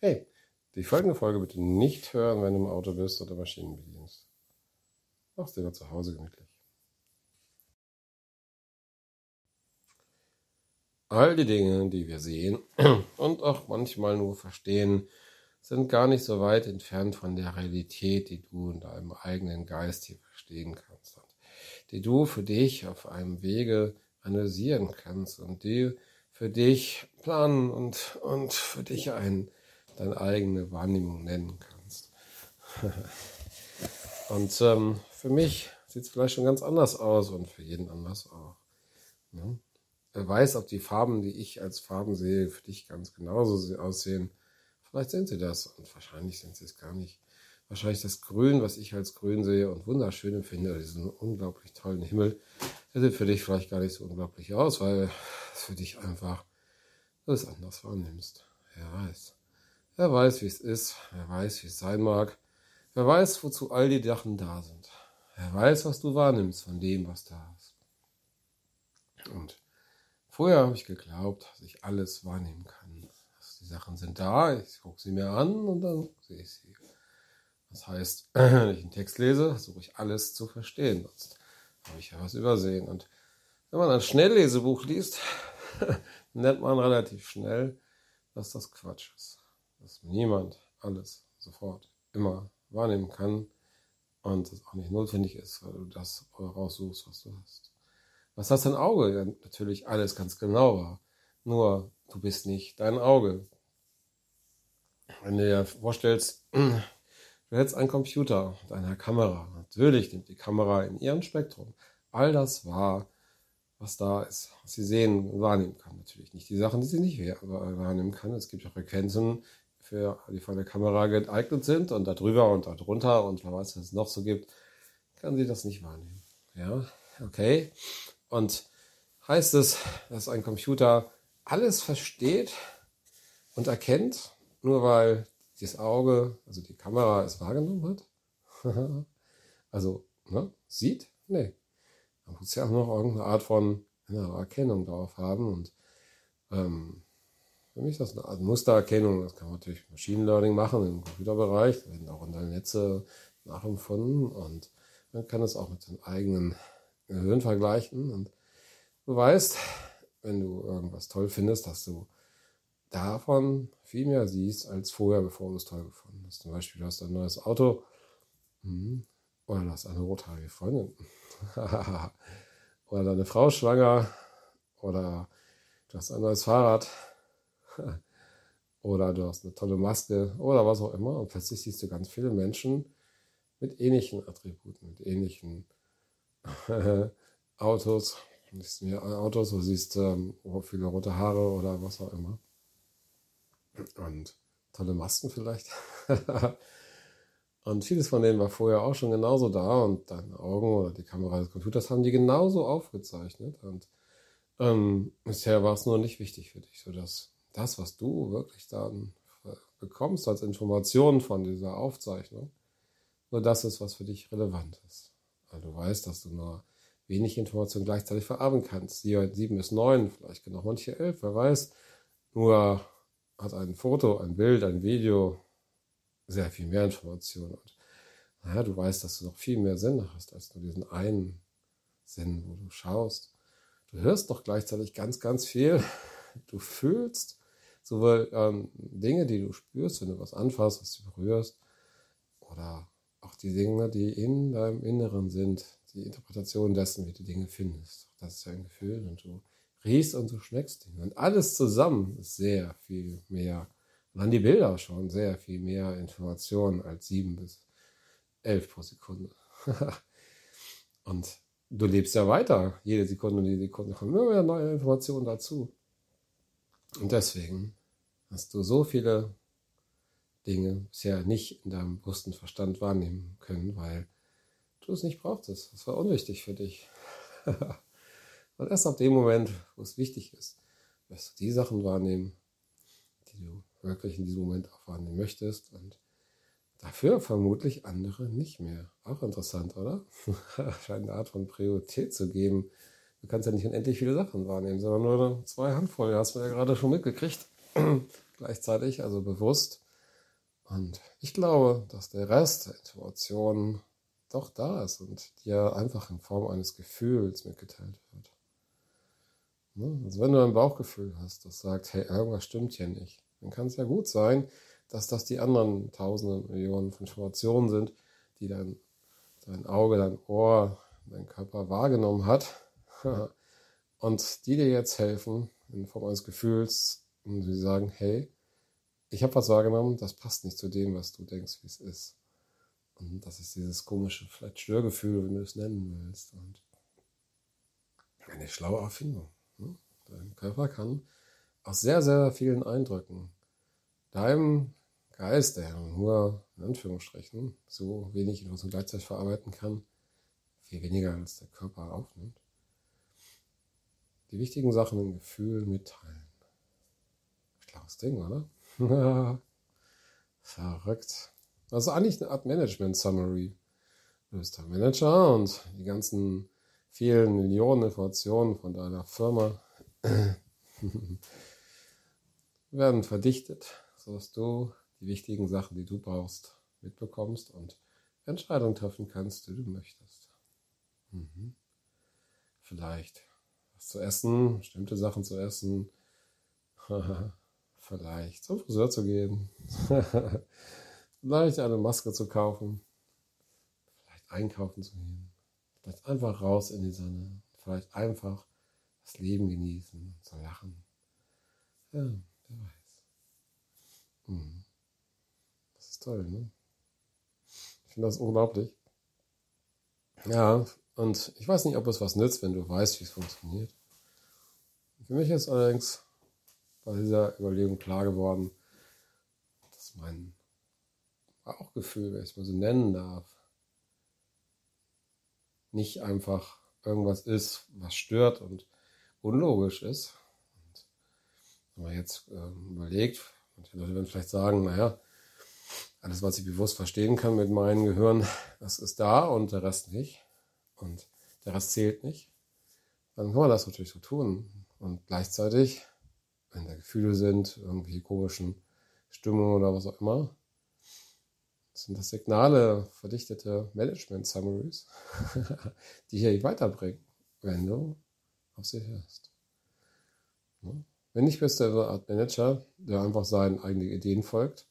Hey, die folgende Folge bitte nicht hören, wenn du im Auto bist oder Maschinen bedienst. Mach's dir zu Hause gemütlich. All die Dinge, die wir sehen und auch manchmal nur verstehen, sind gar nicht so weit entfernt von der Realität, die du in deinem eigenen Geist hier verstehen kannst und die du für dich auf einem Wege analysieren kannst und die für dich planen und, und für dich ein, deine eigene Wahrnehmung nennen kannst. und ähm, für mich sieht es vielleicht schon ganz anders aus und für jeden anders auch. Ne? Wer weiß, ob die Farben, die ich als Farben sehe, für dich ganz genauso aussehen. Vielleicht sind sie das und wahrscheinlich sind sie es gar nicht. Wahrscheinlich das Grün, was ich als Grün sehe und wunderschön empfinde, diesen unglaublich tollen Himmel, der sieht für dich vielleicht gar nicht so unglaublich aus, weil es für dich einfach du es anders wahrnimmst. Wer weiß. Wer weiß, wie es ist. Wer weiß, wie es sein mag. Wer weiß, wozu all die Sachen da sind. Wer weiß, was du wahrnimmst von dem, was da ist. Und vorher habe ich geglaubt, dass ich alles wahrnehmen kann. die Sachen sind da, ich gucke sie mir an und dann sehe ich sie. Das heißt, wenn ich einen Text lese, versuche ich alles zu verstehen. Sonst habe ich ja was übersehen. Und wenn man ein Schnelllesebuch liest, nennt man relativ schnell, dass das Quatsch ist. Dass niemand alles sofort immer wahrnehmen kann und es auch nicht notwendig ist, weil du das raussuchst, was du hast. Was hast dein Auge? Ja, natürlich alles ganz genau wahr. Nur du bist nicht dein Auge. Wenn du dir vorstellst, Du hättest einen Computer mit einer Kamera. Natürlich nimmt die Kamera in ihrem Spektrum all das wahr, was da ist, was sie sehen und wahrnehmen kann. Natürlich nicht die Sachen, die sie nicht wahrnehmen kann. Es gibt ja Frequenzen, für, die von der Kamera geeignet sind und darüber und darunter und wer weiß, was es noch so gibt, kann sie das nicht wahrnehmen. Ja, okay. Und heißt es, dass ein Computer alles versteht und erkennt, nur weil das Auge, also die Kamera es wahrgenommen hat. also, ne, sieht? Nee. Man muss ja auch noch irgendeine Art von Erkennung darauf haben. Und ähm, für mich ist das eine Art Mustererkennung. Das kann man natürlich Machine Learning machen im Computerbereich. Da werden auch in deinen Netze nachempfunden. Und man kann es auch mit seinem eigenen Gehirn vergleichen. Und du weißt, wenn du irgendwas toll findest, dass du davon viel mehr siehst als vorher, bevor du es toll gefunden hast. Zum Beispiel, du hast ein neues Auto hm, oder du hast eine rothaarige Freundin oder deine Frau schwanger oder du hast ein neues Fahrrad oder du hast eine tolle Maske oder was auch immer und plötzlich siehst du ganz viele Menschen mit ähnlichen Attributen, mit ähnlichen Autos. Du siehst mehr Autos, du siehst ähm, viele rote Haare oder was auch immer und tolle Masken vielleicht. und vieles von denen war vorher auch schon genauso da und deine Augen oder die Kamera des Computers haben die genauso aufgezeichnet. Und ähm, bisher war es nur nicht wichtig für dich, sodass das, was du wirklich dann bekommst als Information von dieser Aufzeichnung, nur das ist, was für dich relevant ist. Weil du weißt, dass du nur wenig Informationen gleichzeitig verarbeiten kannst. Sieben bis neun, vielleicht genau manche elf, wer weiß. Nur hat ein Foto, ein Bild, ein Video sehr viel mehr Informationen. Und naja, du weißt, dass du noch viel mehr Sinn hast als nur diesen einen Sinn, wo du schaust. Du hörst doch gleichzeitig ganz, ganz viel. Du fühlst sowohl ähm, Dinge, die du spürst, wenn du was anfasst, was du berührst, oder auch die Dinge, die in deinem Inneren sind, die Interpretation dessen, wie du Dinge findest. Das ist ja ein Gefühl und du riechst und du schmeckst ihn. Und alles zusammen ist sehr viel mehr. Und dann die Bilder schon sehr viel mehr Informationen als sieben bis elf pro Sekunde. und du lebst ja weiter. Jede Sekunde und jede Sekunde kommen immer mehr neue Informationen dazu. Und deswegen hast du so viele Dinge bisher nicht in deinem bewussten Verstand wahrnehmen können, weil du es nicht brauchtest. Das war unwichtig für dich. Und erst ab dem Moment, wo es wichtig ist, wirst du die Sachen wahrnehmen, die du wirklich in diesem Moment auch wahrnehmen möchtest. Und dafür vermutlich andere nicht mehr. Auch interessant, oder? Scheint eine Art von Priorität zu geben. Du kannst ja nicht unendlich viele Sachen wahrnehmen, sondern nur zwei Handvoll. Hast du ja gerade schon mitgekriegt. Gleichzeitig, also bewusst Und ich glaube, dass der Rest der Intuition doch da ist und dir einfach in Form eines Gefühls mitgeteilt wird. Ne? Also wenn du ein Bauchgefühl hast, das sagt, hey, irgendwas stimmt hier nicht, dann kann es ja gut sein, dass das die anderen tausenden Millionen von Informationen sind, die dein, dein Auge, dein Ohr, dein Körper wahrgenommen hat und die dir jetzt helfen in Form eines Gefühls und sie sagen, hey, ich habe was wahrgenommen, das passt nicht zu dem, was du denkst, wie es ist. Und das ist dieses komische, vielleicht Störgefühl, wie du es nennen willst. Und eine schlaue Erfindung. Ne? Dein Körper kann aus sehr, sehr vielen Eindrücken deinem Geist, der nur in Anführungsstrichen so wenig Information gleichzeitig verarbeiten kann, viel weniger als der Körper aufnimmt, die wichtigen Sachen im Gefühl mitteilen. Schlaues Ding, oder? Verrückt. Also eigentlich eine Art Management Summary. Du bist der Manager und die ganzen vielen Millionen Informationen von deiner Firma werden verdichtet, sodass du die wichtigen Sachen, die du brauchst, mitbekommst und Entscheidungen treffen kannst, die du möchtest. Mhm. Vielleicht was zu essen, bestimmte Sachen zu essen, vielleicht zum Friseur zu gehen, vielleicht eine Maske zu kaufen, vielleicht einkaufen zu gehen, vielleicht einfach raus in die Sonne, vielleicht einfach das Leben genießen, zu lachen. Ja, wer weiß. Mhm. Das ist toll, ne? Ich finde das unglaublich. Ja, und ich weiß nicht, ob es was nützt, wenn du weißt, wie es funktioniert. Für mich ist allerdings bei dieser Überlegung klar geworden, dass mein Bauchgefühl, wenn ich es mal so nennen darf, nicht einfach irgendwas ist, was stört und unlogisch ist. Und wenn man jetzt äh, überlegt, manche Leute werden vielleicht sagen, naja, alles, was ich bewusst verstehen kann mit meinem Gehirn, das ist da und der Rest nicht. Und der Rest zählt nicht. Dann kann man das natürlich so tun. Und gleichzeitig, wenn da Gefühle sind, irgendwie komischen Stimmungen oder was auch immer, sind das Signale, verdichtete Management-Summaries, die hier weiterbringen, wenn du auf sie hörst. Wenn nicht, bist du eine Art Manager, der einfach seinen eigenen Ideen folgt,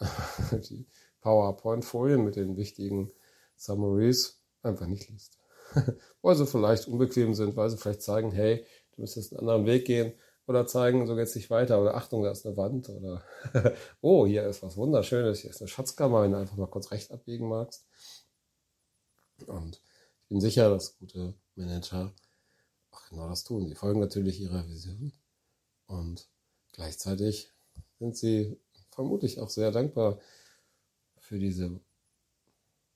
die PowerPoint-Folien mit den wichtigen Summaries einfach nicht liest. weil sie vielleicht unbequem sind, weil sie vielleicht zeigen, hey, du müsstest einen anderen Weg gehen oder zeigen, so geht's nicht weiter oder Achtung, da ist eine Wand oder oh, hier ist was Wunderschönes, hier ist eine Schatzkammer, wenn du einfach mal kurz recht abbiegen magst. Und ich bin sicher, dass gute Manager auch genau das tun. Die folgen natürlich ihrer Vision und gleichzeitig sind sie vermutlich auch sehr dankbar für diese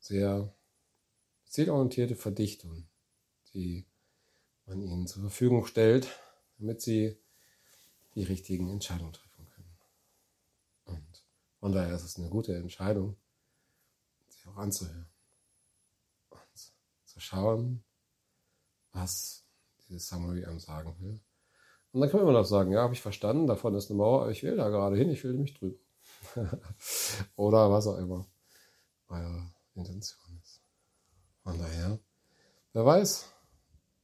sehr zielorientierte Verdichtung, die man ihnen zur Verfügung stellt, damit sie die richtigen Entscheidungen treffen können. Und von daher ist es eine gute Entscheidung, sich auch anzuhören und zu schauen, was dieses Summary einem sagen will. Und dann kann man immer noch sagen, ja, habe ich verstanden, davon ist eine Mauer, aber ich will da gerade hin, ich will mich drüber. Oder was auch immer eure Intention ist. Von daher, wer weiß,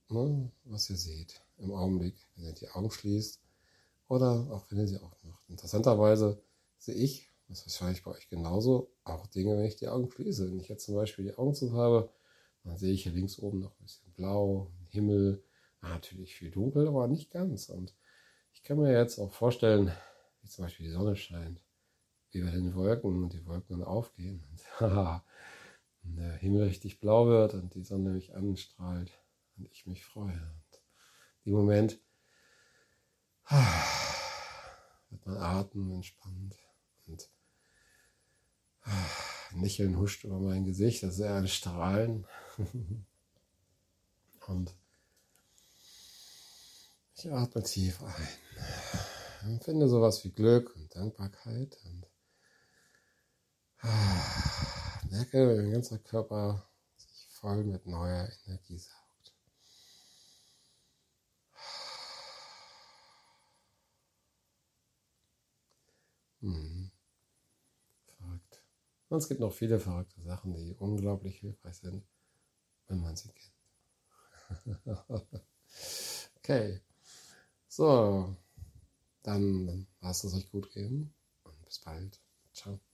ne, was ihr seht im Augenblick, wenn ihr die Augen schließt oder auch wenn ihr sie aufmacht. Interessanterweise sehe ich, das ist wahrscheinlich bei euch genauso, auch Dinge, wenn ich die Augen schließe. Wenn ich jetzt zum Beispiel die Augen zu habe, dann sehe ich hier links oben noch ein bisschen blau, Himmel, natürlich viel dunkel, aber nicht ganz. Und ich kann mir jetzt auch vorstellen, wie zum Beispiel die Sonne scheint, wie bei den Wolken und die Wolken dann aufgehen. Und, und der Himmel richtig blau wird und die Sonne mich anstrahlt und ich mich freue. Und im Moment wird mein Atem entspannt und ein Lächeln huscht über mein Gesicht, das ist eher ein Strahlen. und ich atme tief ein. Empfinde sowas wie Glück und Dankbarkeit und merke, wie mein ganzer Körper sich voll mit neuer Energie saugt. Mhm. Und es gibt noch viele verrückte Sachen, die unglaublich hilfreich sind, wenn man sie kennt. okay. So, dann lasst es euch gut gehen und bis bald. Ciao.